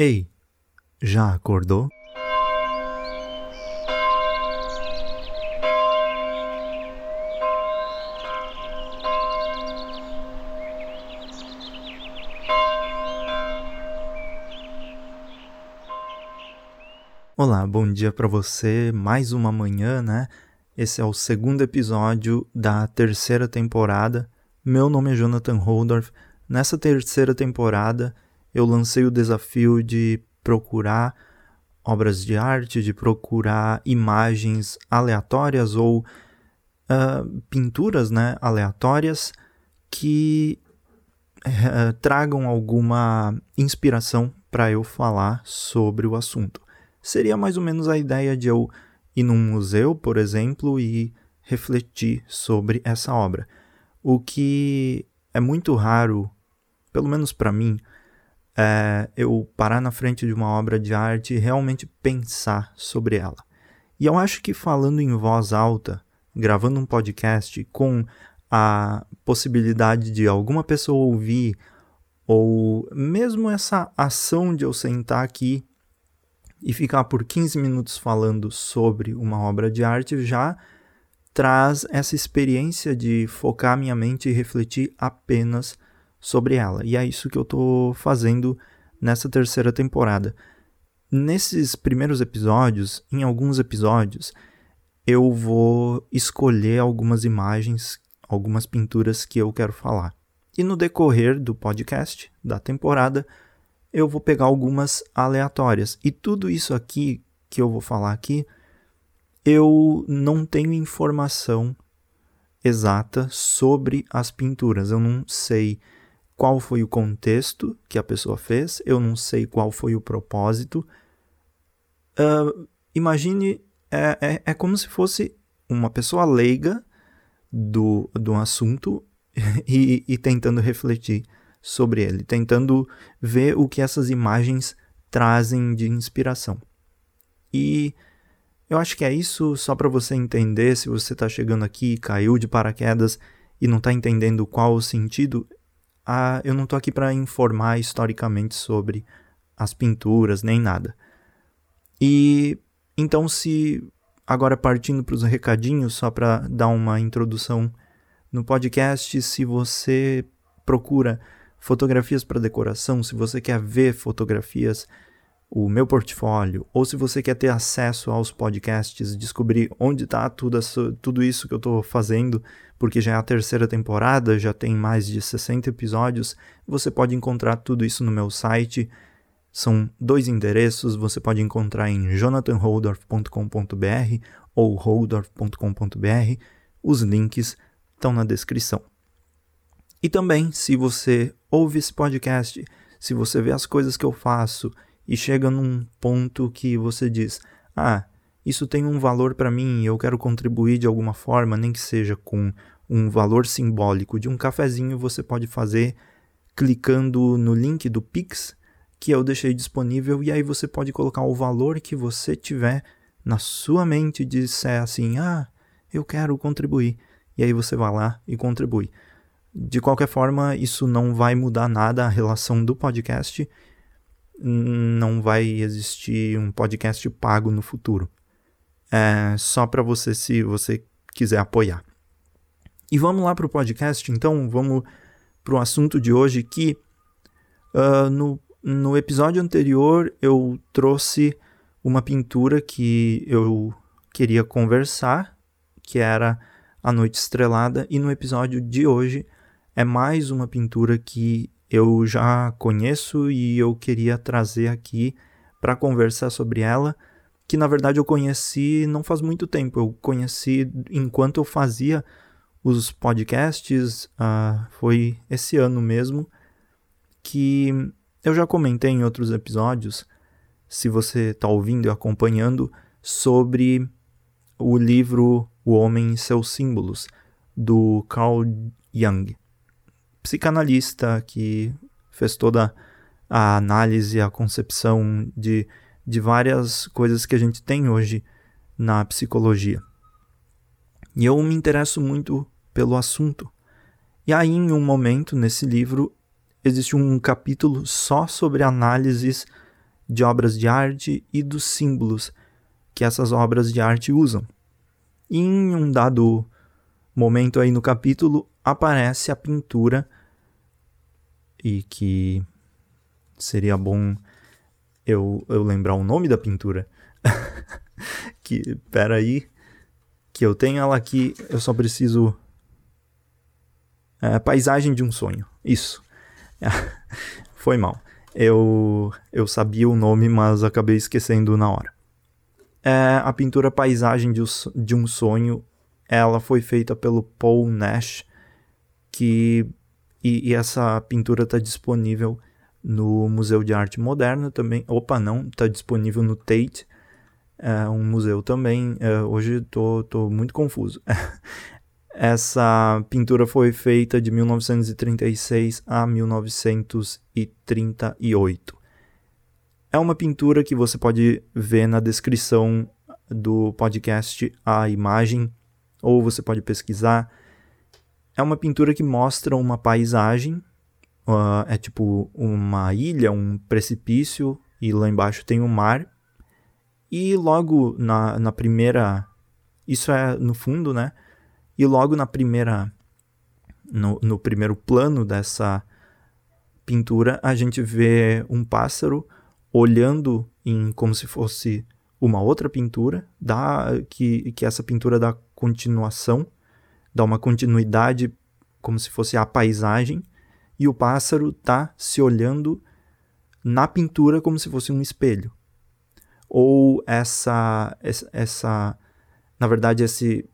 Ei, já acordou? Olá, bom dia para você. Mais uma manhã, né? Esse é o segundo episódio da terceira temporada. Meu nome é Jonathan Holdorf. Nessa terceira temporada, eu lancei o desafio de procurar obras de arte, de procurar imagens aleatórias ou uh, pinturas né, aleatórias que uh, tragam alguma inspiração para eu falar sobre o assunto. Seria mais ou menos a ideia de eu ir num museu, por exemplo, e refletir sobre essa obra. O que é muito raro, pelo menos para mim, é eu parar na frente de uma obra de arte e realmente pensar sobre ela. E eu acho que falando em voz alta, gravando um podcast com a possibilidade de alguma pessoa ouvir, ou mesmo essa ação de eu sentar aqui e ficar por 15 minutos falando sobre uma obra de arte já traz essa experiência de focar minha mente e refletir apenas sobre ela. E é isso que eu estou fazendo nessa terceira temporada. Nesses primeiros episódios, em alguns episódios, eu vou escolher algumas imagens, algumas pinturas que eu quero falar. E no decorrer do podcast, da temporada, eu vou pegar algumas aleatórias. E tudo isso aqui que eu vou falar aqui, eu não tenho informação exata sobre as pinturas. Eu não sei qual foi o contexto que a pessoa fez, eu não sei qual foi o propósito. Uh, imagine, é, é, é como se fosse uma pessoa leiga do, do assunto e, e tentando refletir sobre ele, tentando ver o que essas imagens trazem de inspiração. E eu acho que é isso só para você entender se você está chegando aqui, caiu de paraquedas e não está entendendo qual o sentido. Ah, eu não estou aqui para informar historicamente sobre as pinturas nem nada. E então, se agora partindo para os recadinhos, só para dar uma introdução no podcast, se você procura fotografias para decoração, se você quer ver fotografias, o meu portfólio, ou se você quer ter acesso aos podcasts, descobrir onde está tudo, tudo isso que eu estou fazendo, porque já é a terceira temporada, já tem mais de 60 episódios, você pode encontrar tudo isso no meu site. São dois endereços, você pode encontrar em jonathanholdorf.com.br ou holdorf.com.br. Os links estão na descrição. E também, se você ouve esse podcast, se você vê as coisas que eu faço e chega num ponto que você diz: "Ah, isso tem um valor para mim e eu quero contribuir de alguma forma, nem que seja com um valor simbólico de um cafezinho, você pode fazer clicando no link do Pix que eu deixei disponível e aí você pode colocar o valor que você tiver na sua mente e disser assim: "Ah, eu quero contribuir". E aí você vai lá e contribui. De qualquer forma, isso não vai mudar nada a relação do podcast. Não vai existir um podcast pago no futuro. É só para você se você quiser apoiar. E vamos lá para o podcast, então vamos para o assunto de hoje que uh, no, no episódio anterior eu trouxe uma pintura que eu queria conversar, que era A Noite Estrelada, e no episódio de hoje é mais uma pintura que eu já conheço e eu queria trazer aqui para conversar sobre ela, que na verdade eu conheci não faz muito tempo, eu conheci enquanto eu fazia os podcasts, uh, foi esse ano mesmo, que eu já comentei em outros episódios, se você está ouvindo e acompanhando, sobre o livro O Homem e Seus Símbolos, do Carl Jung psicanalista que fez toda a análise, a concepção de, de várias coisas que a gente tem hoje na psicologia. E eu me interesso muito pelo assunto. E aí, em um momento nesse livro, existe um capítulo só sobre análises de obras de arte e dos símbolos que essas obras de arte usam. E em um dado momento aí no capítulo aparece a pintura e que seria bom eu, eu lembrar o nome da pintura. que, pera aí, que eu tenho ela aqui, eu só preciso... É, paisagem de um sonho, isso. Foi mal. Eu, eu sabia o nome, mas acabei esquecendo na hora. É, a pintura Paisagem de, de um Sonho, ela foi feita pelo Paul Nash, que e, e essa pintura está disponível no Museu de Arte Moderna também. Opa, não, está disponível no Tate, é um museu também. É, hoje tô, tô muito confuso. Essa pintura foi feita de 1936 a 1938. É uma pintura que você pode ver na descrição do podcast a imagem, ou você pode pesquisar. É uma pintura que mostra uma paisagem, uh, é tipo uma ilha, um precipício, e lá embaixo tem o um mar. E logo na, na primeira. Isso é no fundo, né? E logo na primeira no, no primeiro plano dessa pintura, a gente vê um pássaro olhando em como se fosse uma outra pintura, dá que, que essa pintura dá continuação, dá uma continuidade como se fosse a paisagem, e o pássaro tá se olhando na pintura como se fosse um espelho. Ou essa essa, essa na verdade esse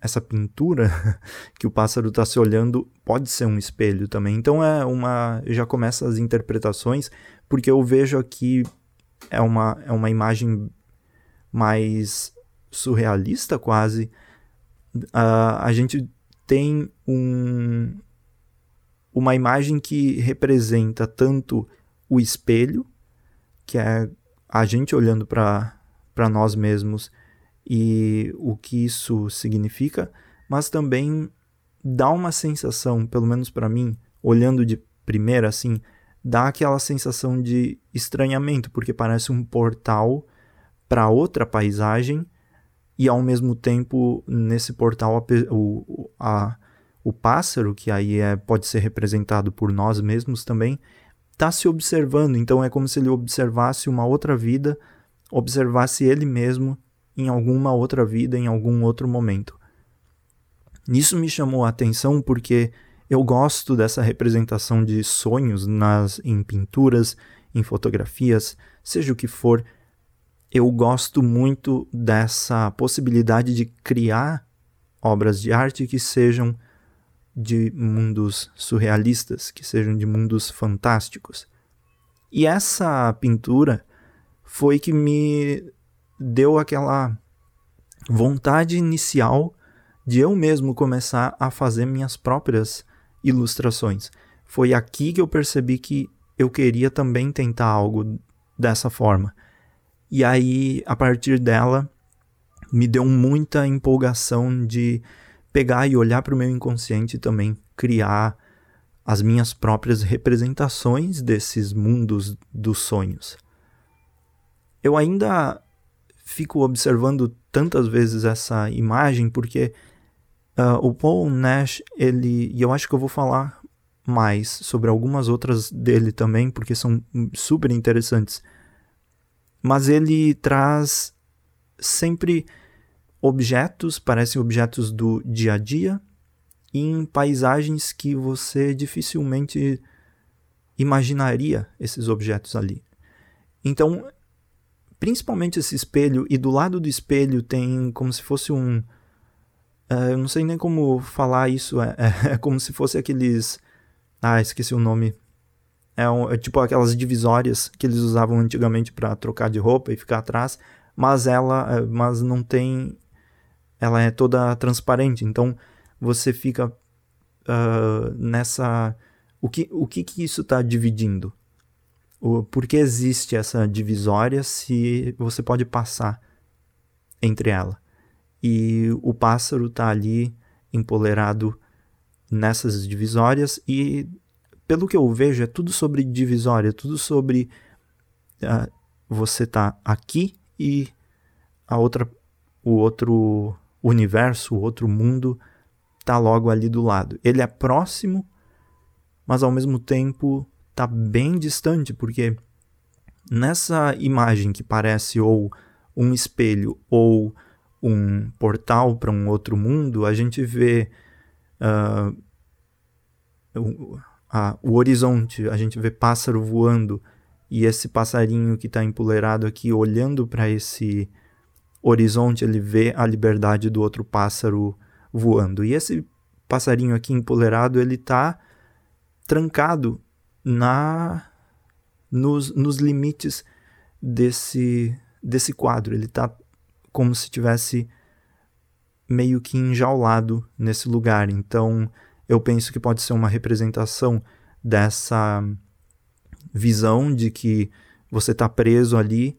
essa pintura que o pássaro está se olhando pode ser um espelho também. Então é uma já começa as interpretações porque eu vejo aqui é uma é uma imagem mais surrealista quase. Uh, a gente tem um uma imagem que representa tanto o espelho, que é a gente olhando para nós mesmos e o que isso significa, mas também dá uma sensação, pelo menos para mim, olhando de primeira assim, dá aquela sensação de estranhamento, porque parece um portal para outra paisagem e ao mesmo tempo nesse portal a, o, a, o pássaro, que aí é, pode ser representado por nós mesmos também, está se observando. Então é como se ele observasse uma outra vida, observasse ele mesmo em alguma outra vida, em algum outro momento. Isso me chamou a atenção porque eu gosto dessa representação de sonhos nas em pinturas, em fotografias, seja o que for. Eu gosto muito dessa possibilidade de criar obras de arte que sejam de mundos surrealistas, que sejam de mundos fantásticos. E essa pintura foi que me deu aquela vontade inicial de eu mesmo começar a fazer minhas próprias ilustrações. Foi aqui que eu percebi que eu queria também tentar algo dessa forma. E aí, a partir dela, me deu muita empolgação de pegar e olhar para o meu inconsciente e também criar as minhas próprias representações desses mundos dos sonhos. Eu ainda fico observando tantas vezes essa imagem porque uh, o Paul Nash, ele, e eu acho que eu vou falar mais sobre algumas outras dele também, porque são super interessantes. Mas ele traz sempre objetos, parecem objetos do dia a dia, em paisagens que você dificilmente imaginaria esses objetos ali. Então, principalmente esse espelho, e do lado do espelho tem como se fosse um. Uh, eu não sei nem como falar isso, é, é, é, como se fosse aqueles. Ah, esqueci o nome. É, um, é tipo aquelas divisórias que eles usavam antigamente para trocar de roupa e ficar atrás, mas ela, é, mas não tem, ela é toda transparente, então você fica uh, nessa, o que, o que que isso está dividindo? o, por que existe essa divisória se você pode passar entre ela. E o pássaro está ali empolerado nessas divisórias e pelo que eu vejo é tudo sobre divisória, tudo sobre uh, você está aqui e a outra, o outro universo, o outro mundo está logo ali do lado. Ele é próximo, mas ao mesmo tempo está bem distante, porque nessa imagem que parece ou um espelho ou um portal para um outro mundo, a gente vê uh, o, a, o horizonte, a gente vê pássaro voando e esse passarinho que está empoleirado aqui olhando para esse horizonte, ele vê a liberdade do outro pássaro voando. E esse passarinho aqui empoleirado, ele está trancado na nos, nos limites desse, desse quadro. Ele está como se tivesse meio que enjaulado nesse lugar. Então, eu penso que pode ser uma representação dessa visão de que você está preso ali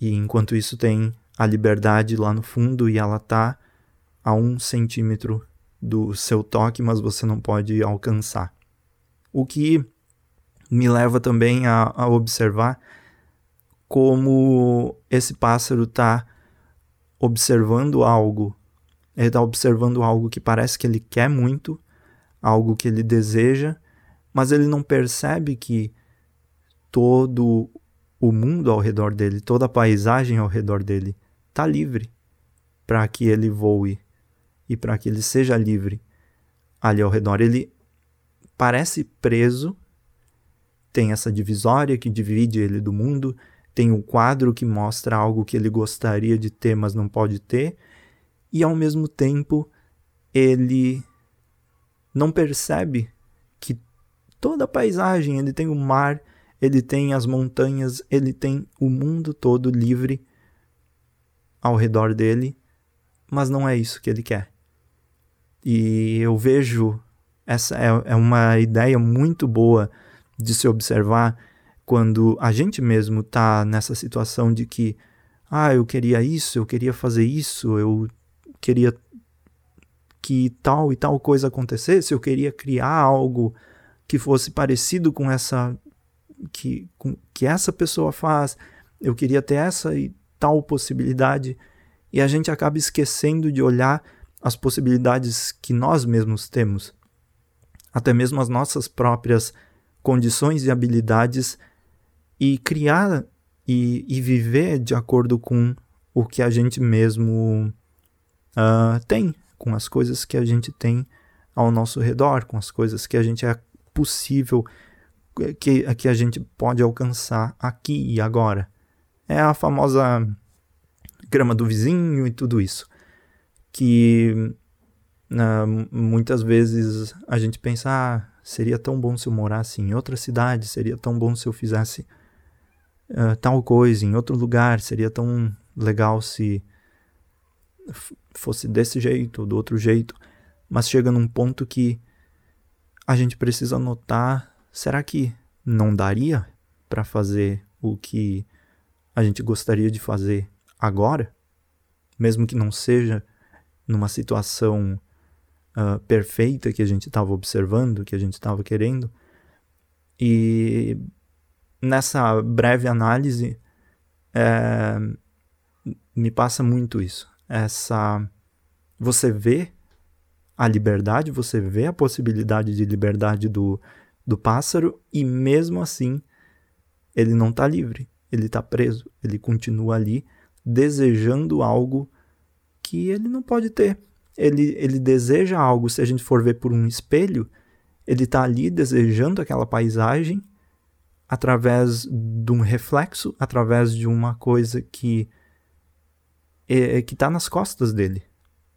e enquanto isso tem a liberdade lá no fundo e ela está a um centímetro do seu toque, mas você não pode alcançar. O que me leva também a, a observar como esse pássaro está observando algo. Ele está observando algo que parece que ele quer muito, algo que ele deseja, mas ele não percebe que todo o mundo ao redor dele, toda a paisagem ao redor dele está livre para que ele voe e para que ele seja livre ali ao redor. Ele parece preso tem essa divisória que divide ele do mundo, tem um quadro que mostra algo que ele gostaria de ter, mas não pode ter, e ao mesmo tempo ele não percebe que toda a paisagem, ele tem o mar, ele tem as montanhas, ele tem o mundo todo livre ao redor dele, mas não é isso que ele quer. E eu vejo essa é, é uma ideia muito boa de se observar quando a gente mesmo está nessa situação de que, ah, eu queria isso, eu queria fazer isso, eu queria que tal e tal coisa acontecesse, eu queria criar algo que fosse parecido com essa que, com, que essa pessoa faz, eu queria ter essa e tal possibilidade, e a gente acaba esquecendo de olhar as possibilidades que nós mesmos temos, até mesmo as nossas próprias condições e habilidades e criar e, e viver de acordo com o que a gente mesmo uh, tem, com as coisas que a gente tem ao nosso redor, com as coisas que a gente é possível, que, que a gente pode alcançar aqui e agora. É a famosa grama do vizinho e tudo isso. Que uh, muitas vezes a gente pensa, ah, seria tão bom se eu morasse em outra cidade, seria tão bom se eu fizesse uh, tal coisa em outro lugar, seria tão legal se fosse desse jeito ou do outro jeito. Mas chega num ponto que a gente precisa notar: será que não daria para fazer o que a gente gostaria de fazer agora? Mesmo que não seja numa situação uh, perfeita que a gente estava observando, que a gente estava querendo. E nessa breve análise, é, me passa muito isso. Essa. Você vê a liberdade, você vê a possibilidade de liberdade do, do pássaro, e mesmo assim, ele não está livre, ele está preso, ele continua ali desejando algo que ele não pode ter ele, ele deseja algo, se a gente for ver por um espelho, ele está ali desejando aquela paisagem através de um reflexo, através de uma coisa que é, que está nas costas dele.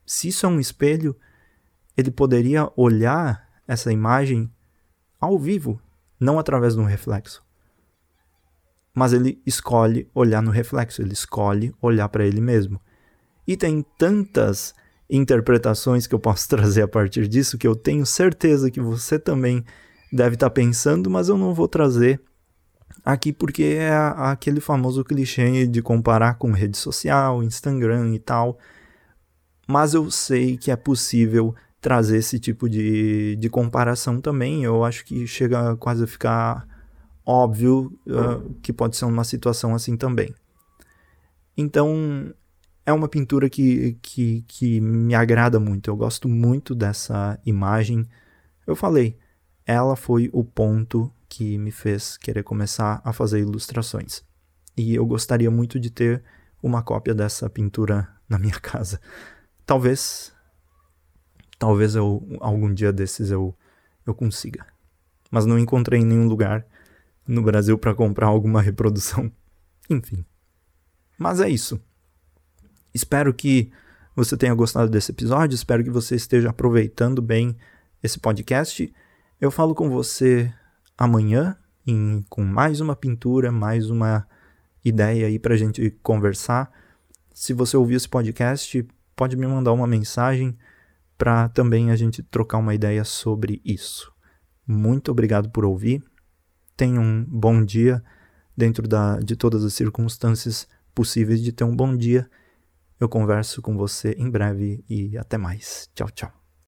Se isso é um espelho, ele poderia olhar essa imagem ao vivo, não através de um reflexo. Mas ele escolhe olhar no reflexo, ele escolhe olhar para ele mesmo. E tem tantas interpretações que eu posso trazer a partir disso, que eu tenho certeza que você também deve estar tá pensando, mas eu não vou trazer aqui porque é aquele famoso clichê de comparar com rede social, Instagram e tal. Mas eu sei que é possível trazer esse tipo de, de comparação também. Eu acho que chega quase a ficar óbvio uh, que pode ser uma situação assim também. Então, é uma pintura que, que, que me agrada muito. Eu gosto muito dessa imagem. Eu falei, ela foi o ponto que me fez querer começar a fazer ilustrações. E eu gostaria muito de ter uma cópia dessa pintura na minha casa. Talvez talvez eu algum dia desses eu eu consiga. Mas não encontrei nenhum lugar no Brasil para comprar alguma reprodução. Enfim. Mas é isso. Espero que você tenha gostado desse episódio, espero que você esteja aproveitando bem esse podcast. Eu falo com você amanhã em, com mais uma pintura, mais uma ideia aí para a gente conversar. Se você ouvir esse podcast, pode me mandar uma mensagem para também a gente trocar uma ideia sobre isso. Muito obrigado por ouvir. Tenha um bom dia dentro da, de todas as circunstâncias possíveis de ter um bom dia eu converso com você em breve e até mais. Tchau, tchau.